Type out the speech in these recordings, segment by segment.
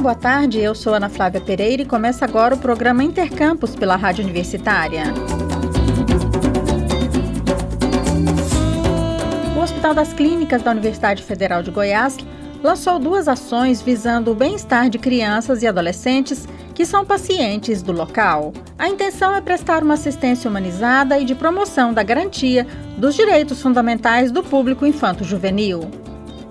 boa tarde. Eu sou Ana Flávia Pereira e começa agora o programa Intercampus pela Rádio Universitária. O Hospital das Clínicas da Universidade Federal de Goiás lançou duas ações visando o bem-estar de crianças e adolescentes que são pacientes do local. A intenção é prestar uma assistência humanizada e de promoção da garantia dos direitos fundamentais do público infanto-juvenil.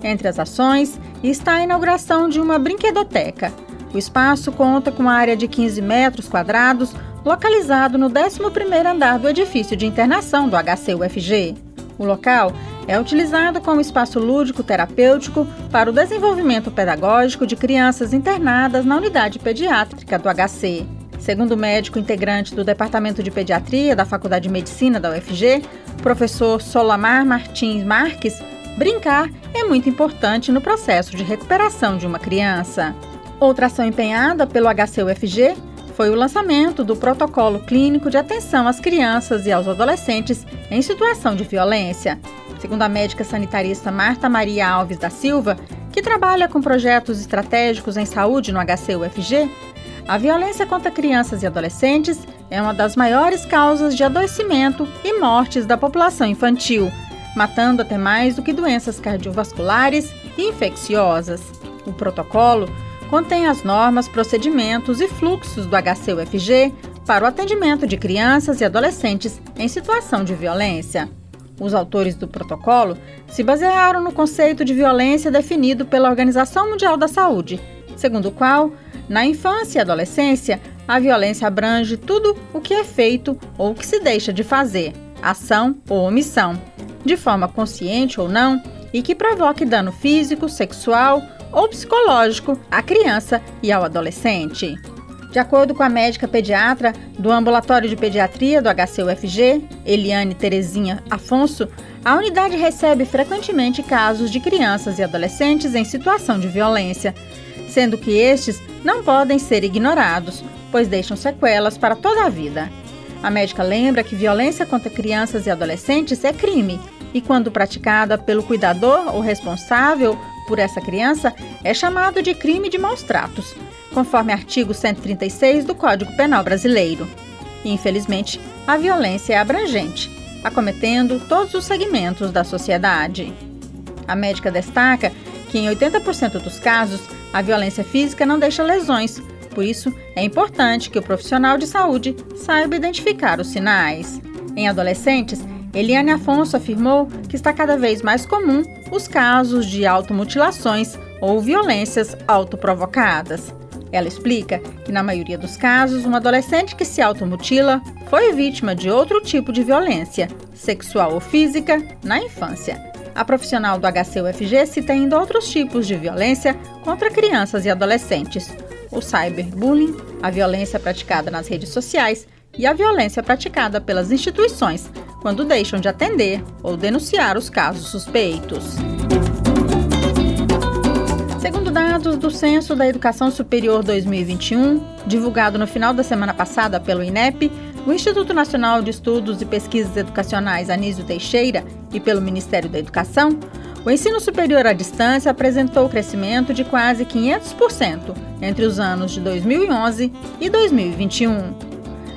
Entre as ações está a inauguração de uma brinquedoteca. O espaço conta com uma área de 15 metros quadrados, localizado no 11º andar do edifício de internação do HCUFG. O local é utilizado como espaço lúdico terapêutico para o desenvolvimento pedagógico de crianças internadas na unidade pediátrica do HC. Segundo o médico integrante do Departamento de Pediatria da Faculdade de Medicina da UFG, professor Solamar Martins Marques, brincar é muito importante no processo de recuperação de uma criança. Outra ação empenhada pelo HCUFG foi o lançamento do Protocolo Clínico de Atenção às Crianças e aos Adolescentes em Situação de Violência. Segundo a médica sanitarista Marta Maria Alves da Silva, que trabalha com projetos estratégicos em saúde no HCUFG, a violência contra crianças e adolescentes é uma das maiores causas de adoecimento e mortes da população infantil, matando até mais do que doenças cardiovasculares e infecciosas. O protocolo contém as normas, procedimentos e fluxos do HCUFG para o atendimento de crianças e adolescentes em situação de violência. Os autores do protocolo se basearam no conceito de violência definido pela Organização Mundial da Saúde, segundo o qual, na infância e adolescência, a violência abrange tudo o que é feito ou o que se deixa de fazer, ação ou omissão, de forma consciente ou não, e que provoque dano físico, sexual ou psicológico à criança e ao adolescente. De acordo com a médica pediatra do Ambulatório de Pediatria do HCUFG, Eliane Terezinha Afonso, a unidade recebe frequentemente casos de crianças e adolescentes em situação de violência, sendo que estes não podem ser ignorados, pois deixam sequelas para toda a vida. A médica lembra que violência contra crianças e adolescentes é crime e, quando praticada pelo cuidador ou responsável por essa criança, é chamado de crime de maus tratos, conforme artigo 136 do Código Penal Brasileiro. Infelizmente, a violência é abrangente, acometendo todos os segmentos da sociedade. A médica destaca que, em 80% dos casos, a violência física não deixa lesões, por isso, é importante que o profissional de saúde saiba identificar os sinais. Em adolescentes, Eliane Afonso afirmou que está cada vez mais comum os casos de automutilações ou violências autoprovocadas. Ela explica que, na maioria dos casos, um adolescente que se automutila foi vítima de outro tipo de violência, sexual ou física, na infância. A profissional do HCUFG cita ainda outros tipos de violência contra crianças e adolescentes, o cyberbullying, a violência praticada nas redes sociais e a violência praticada pelas instituições quando deixam de atender ou denunciar os casos suspeitos. Segundo dados do Censo da Educação Superior 2021, divulgado no final da semana passada pelo INEP, o Instituto Nacional de Estudos e Pesquisas Educacionais Anísio Teixeira e pelo Ministério da Educação, o ensino superior à distância apresentou crescimento de quase 500% entre os anos de 2011 e 2021.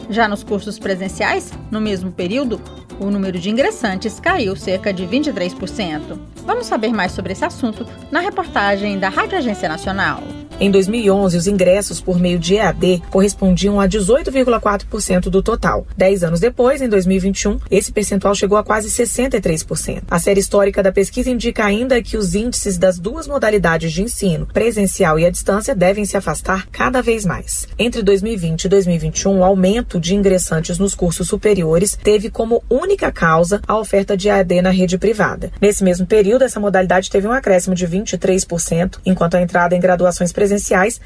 Já nos cursos presenciais, no mesmo período, o número de ingressantes caiu cerca de 23%. Vamos saber mais sobre esse assunto na reportagem da Rádio Agência Nacional. Em 2011, os ingressos por meio de EAD correspondiam a 18,4% do total. Dez anos depois, em 2021, esse percentual chegou a quase 63%. A série histórica da pesquisa indica ainda que os índices das duas modalidades de ensino, presencial e à distância, devem se afastar cada vez mais. Entre 2020 e 2021, o aumento de ingressantes nos cursos superiores teve como única causa a oferta de EAD na rede privada. Nesse mesmo período, essa modalidade teve um acréscimo de 23%, enquanto a entrada em graduações presenciais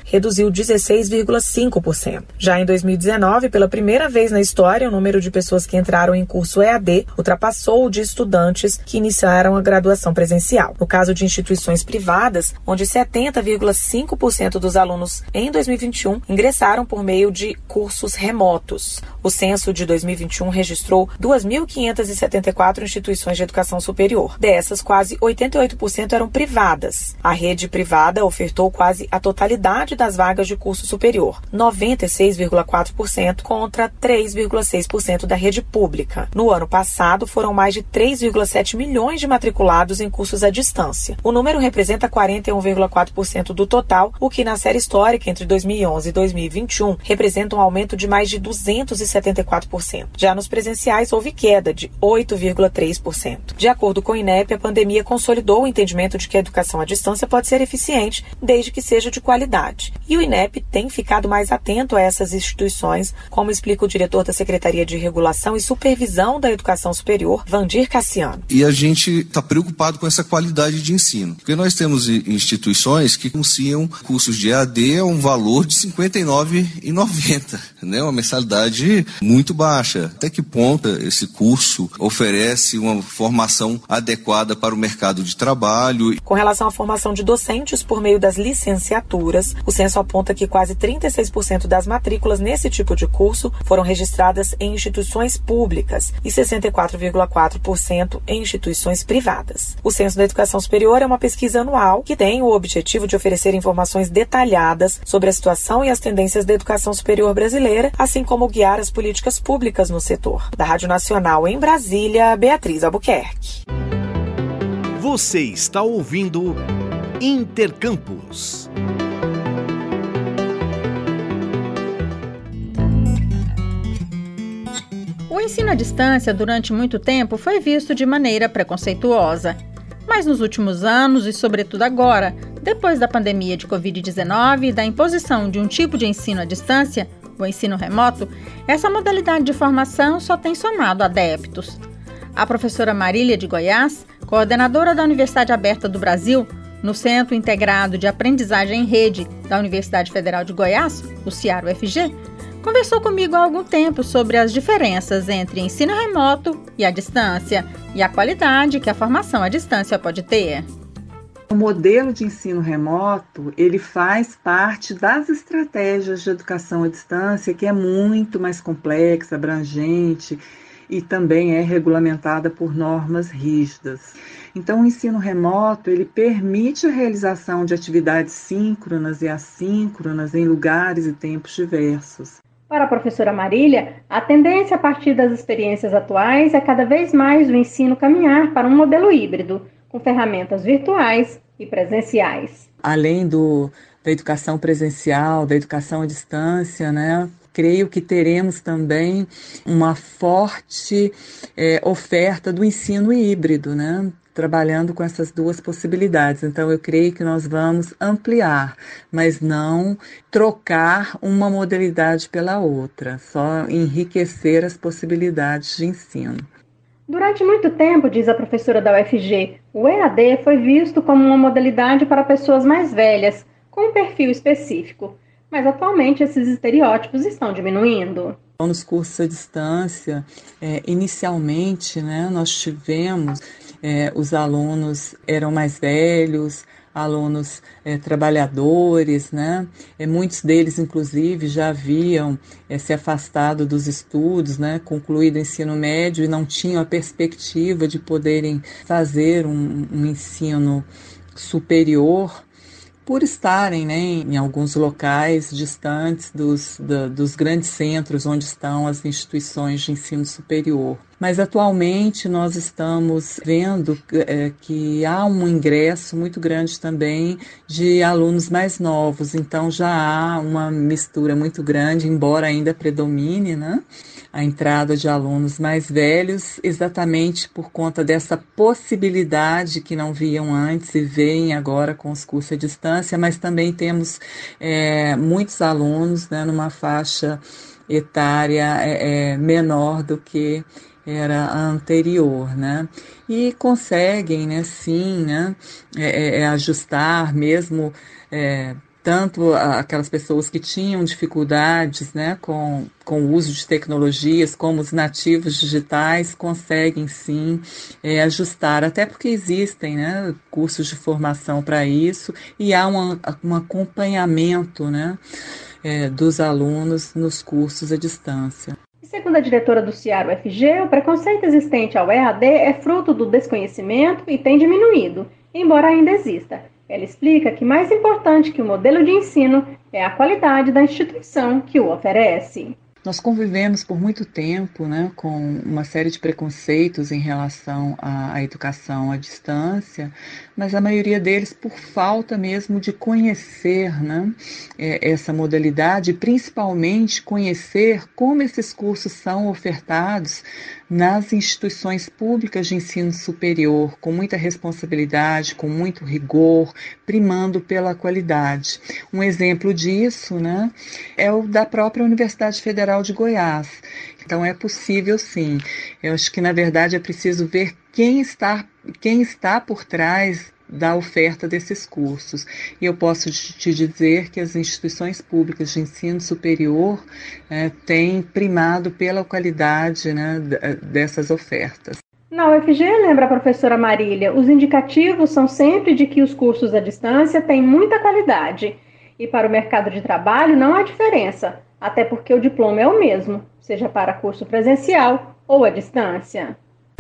reduziu 16,5%. Já em 2019, pela primeira vez na história, o número de pessoas que entraram em curso EAD ultrapassou o de estudantes que iniciaram a graduação presencial. No caso de instituições privadas, onde 70,5% dos alunos em 2021 ingressaram por meio de cursos remotos. O censo de 2021 registrou 2.574 instituições de educação superior. Dessas, quase 88% eram privadas. A rede privada ofertou quase a totalidade das vagas de curso superior, 96,4% contra 3,6% da rede pública. No ano passado, foram mais de 3,7 milhões de matriculados em cursos à distância. O número representa 41,4% do total, o que na série histórica entre 2011 e 2021 representa um aumento de mais de 274%. Já nos presenciais, houve queda de 8,3%. De acordo com o INEP, a pandemia consolidou o entendimento de que a educação à distância pode ser eficiente, desde que seja de qualidade. E o INEP tem ficado mais atento a essas instituições, como explica o diretor da Secretaria de Regulação e Supervisão da Educação Superior, Vandir Cassiano. E a gente está preocupado com essa qualidade de ensino, porque nós temos instituições que anunciam cursos de EAD a um valor de R$ 59,90, né? uma mensalidade muito baixa. Até que ponto esse curso oferece uma formação adequada para o mercado de trabalho? Com relação à formação de docentes por meio das licenciaturas, o censo aponta que quase 36% das matrículas nesse tipo de curso foram registradas em instituições públicas e 64,4% em instituições privadas. O Censo da Educação Superior é uma pesquisa anual que tem o objetivo de oferecer informações detalhadas sobre a situação e as tendências da educação superior brasileira, assim como guiar as políticas públicas no setor. Da Rádio Nacional em Brasília, Beatriz Albuquerque. Você está ouvindo Intercampus. O ensino à distância durante muito tempo foi visto de maneira preconceituosa. Mas nos últimos anos e, sobretudo agora, depois da pandemia de Covid-19 e da imposição de um tipo de ensino à distância, o ensino remoto, essa modalidade de formação só tem somado adeptos. A professora Marília de Goiás, coordenadora da Universidade Aberta do Brasil, no Centro Integrado de Aprendizagem em Rede da Universidade Federal de Goiás, o CIAR-UFG, conversou comigo há algum tempo sobre as diferenças entre ensino remoto e a distância e a qualidade que a formação à distância pode ter. O modelo de ensino remoto, ele faz parte das estratégias de educação à distância, que é muito mais complexa, abrangente e também é regulamentada por normas rígidas. Então, o ensino remoto, ele permite a realização de atividades síncronas e assíncronas em lugares e tempos diversos. Para a professora Marília, a tendência a partir das experiências atuais é cada vez mais o ensino caminhar para um modelo híbrido, com ferramentas virtuais e presenciais. Além do, da educação presencial, da educação à distância, né? Creio que teremos também uma forte é, oferta do ensino híbrido, né? trabalhando com essas duas possibilidades. Então, eu creio que nós vamos ampliar, mas não trocar uma modalidade pela outra, só enriquecer as possibilidades de ensino. Durante muito tempo, diz a professora da UFG, o EAD foi visto como uma modalidade para pessoas mais velhas, com um perfil específico. Mas atualmente esses estereótipos estão diminuindo. Nos cursos à distância, é, inicialmente, né, nós tivemos é, os alunos eram mais velhos, alunos é, trabalhadores, né? É, muitos deles, inclusive, já haviam é, se afastado dos estudos, né? Concluído o ensino médio e não tinham a perspectiva de poderem fazer um, um ensino superior por estarem né, em alguns locais distantes dos, da, dos grandes centros onde estão as instituições de ensino superior. Mas atualmente nós estamos vendo é, que há um ingresso muito grande também de alunos mais novos, então já há uma mistura muito grande, embora ainda predomine, né? a entrada de alunos mais velhos, exatamente por conta dessa possibilidade que não viam antes e veem agora com os cursos à distância, mas também temos é, muitos alunos né, numa faixa etária é, é, menor do que era a anterior, né? E conseguem, né, sim, né, é, é, é ajustar mesmo é, tanto aquelas pessoas que tinham dificuldades né, com, com o uso de tecnologias, como os nativos digitais, conseguem sim é, ajustar, até porque existem né, cursos de formação para isso e há um, acompanhamento né, é, dos alunos nos cursos à distância. Segundo a diretora do CIAR UFG, o preconceito existente ao EAD é fruto do desconhecimento e tem diminuído, embora ainda exista Ela explica que mais importante que o modelo de ensino é a qualidade da instituição que o oferece. Nós convivemos por muito tempo né, com uma série de preconceitos em relação à, à, educação à distância, mas a maioria deles por falta mesmo de conhecer né, é, essa modalidade, principalmente conhecer como esses cursos são ofertados nas instituições públicas de ensino superior, com muita responsabilidade, com muito rigor, primando pela qualidade. Um exemplo disso né, é o da própria Universidade Federal de Goiás. Então é possível sim. Eu acho que na verdade é preciso ver quem está, quem está por trás da oferta desses cursos. E eu posso te dizer que as instituições públicas de ensino superior é, têm primado pela qualidade né, dessas ofertas. Na UFG, lembra a professora Marília, os indicativos são sempre de que os cursos à distância têm muita qualidade. E para o mercado de trabalho não há diferença, até porque o diploma é o mesmo, seja para curso presencial ou à distância.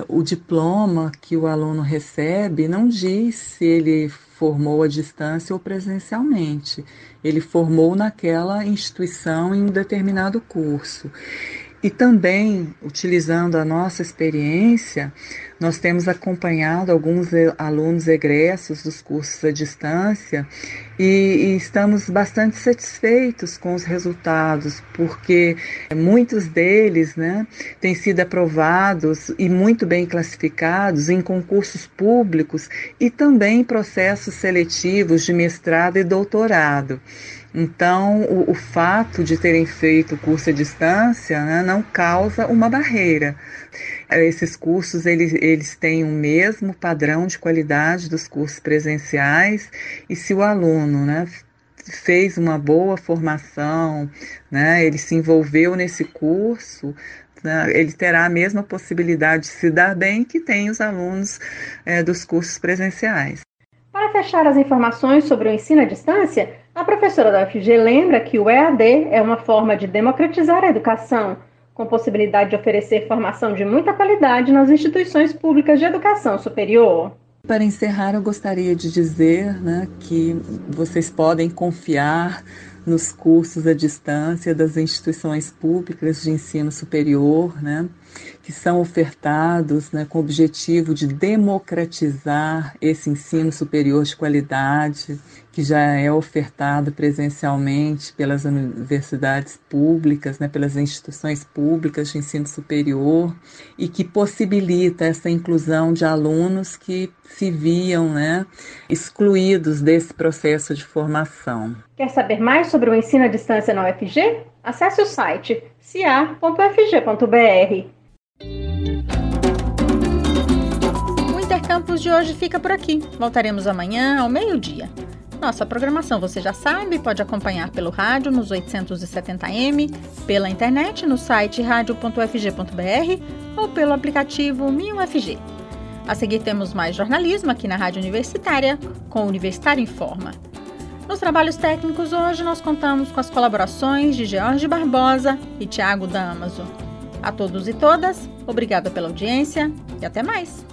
O diploma que o aluno recebe não diz se ele formou à distância ou presencialmente. Ele formou naquela instituição em um determinado curso. E também, utilizando a nossa experiência, nós temos acompanhado alguns alunos egressos dos cursos à distância e, e, estamos bastante satisfeitos com os resultados, porque muitos deles né, têm sido aprovados e muito bem classificados em concursos públicos e também em processos seletivos de mestrado e doutorado. Então, o, o, fato de terem feito o curso à distância né, não causa uma barreira. Esses cursos eles, eles têm o mesmo padrão de qualidade dos cursos presenciais e se o aluno né, fez uma boa formação, né, ele se envolveu nesse curso, né, ele terá a mesma possibilidade de se dar bem que tem os alunos é, dos cursos presenciais. Para fechar as informações sobre o ensino à distância, a professora da UFG lembra que o EAD é uma forma de democratizar a educação, com possibilidade de oferecer formação de muita qualidade nas instituições públicas de educação superior. Para encerrar, eu gostaria de dizer né, que vocês podem confiar nos cursos à distância das instituições públicas de ensino superior, né? Que são ofertados né, com o objetivo de democratizar esse ensino superior de qualidade, que já é ofertado presencialmente pelas universidades públicas, né, pelas instituições públicas de ensino superior, e que possibilita essa inclusão de alunos que se viam né, excluídos desse processo de formação. Quer saber mais sobre o ensino à distância na UFG? Acesse o site cia.fg.br. O Intercampus de hoje fica por aqui. Voltaremos amanhã ao meio-dia. Nossa programação você já sabe, pode acompanhar pelo rádio nos 870m, pela internet no site radio.fg.br ou pelo aplicativo MinUFG. A seguir temos mais jornalismo aqui na Rádio Universitária, com o Universitário Informa. Nos trabalhos técnicos hoje nós contamos com as colaborações de George Barbosa e Tiago Damaso. A todos e todas, obrigada pela audiência e até mais!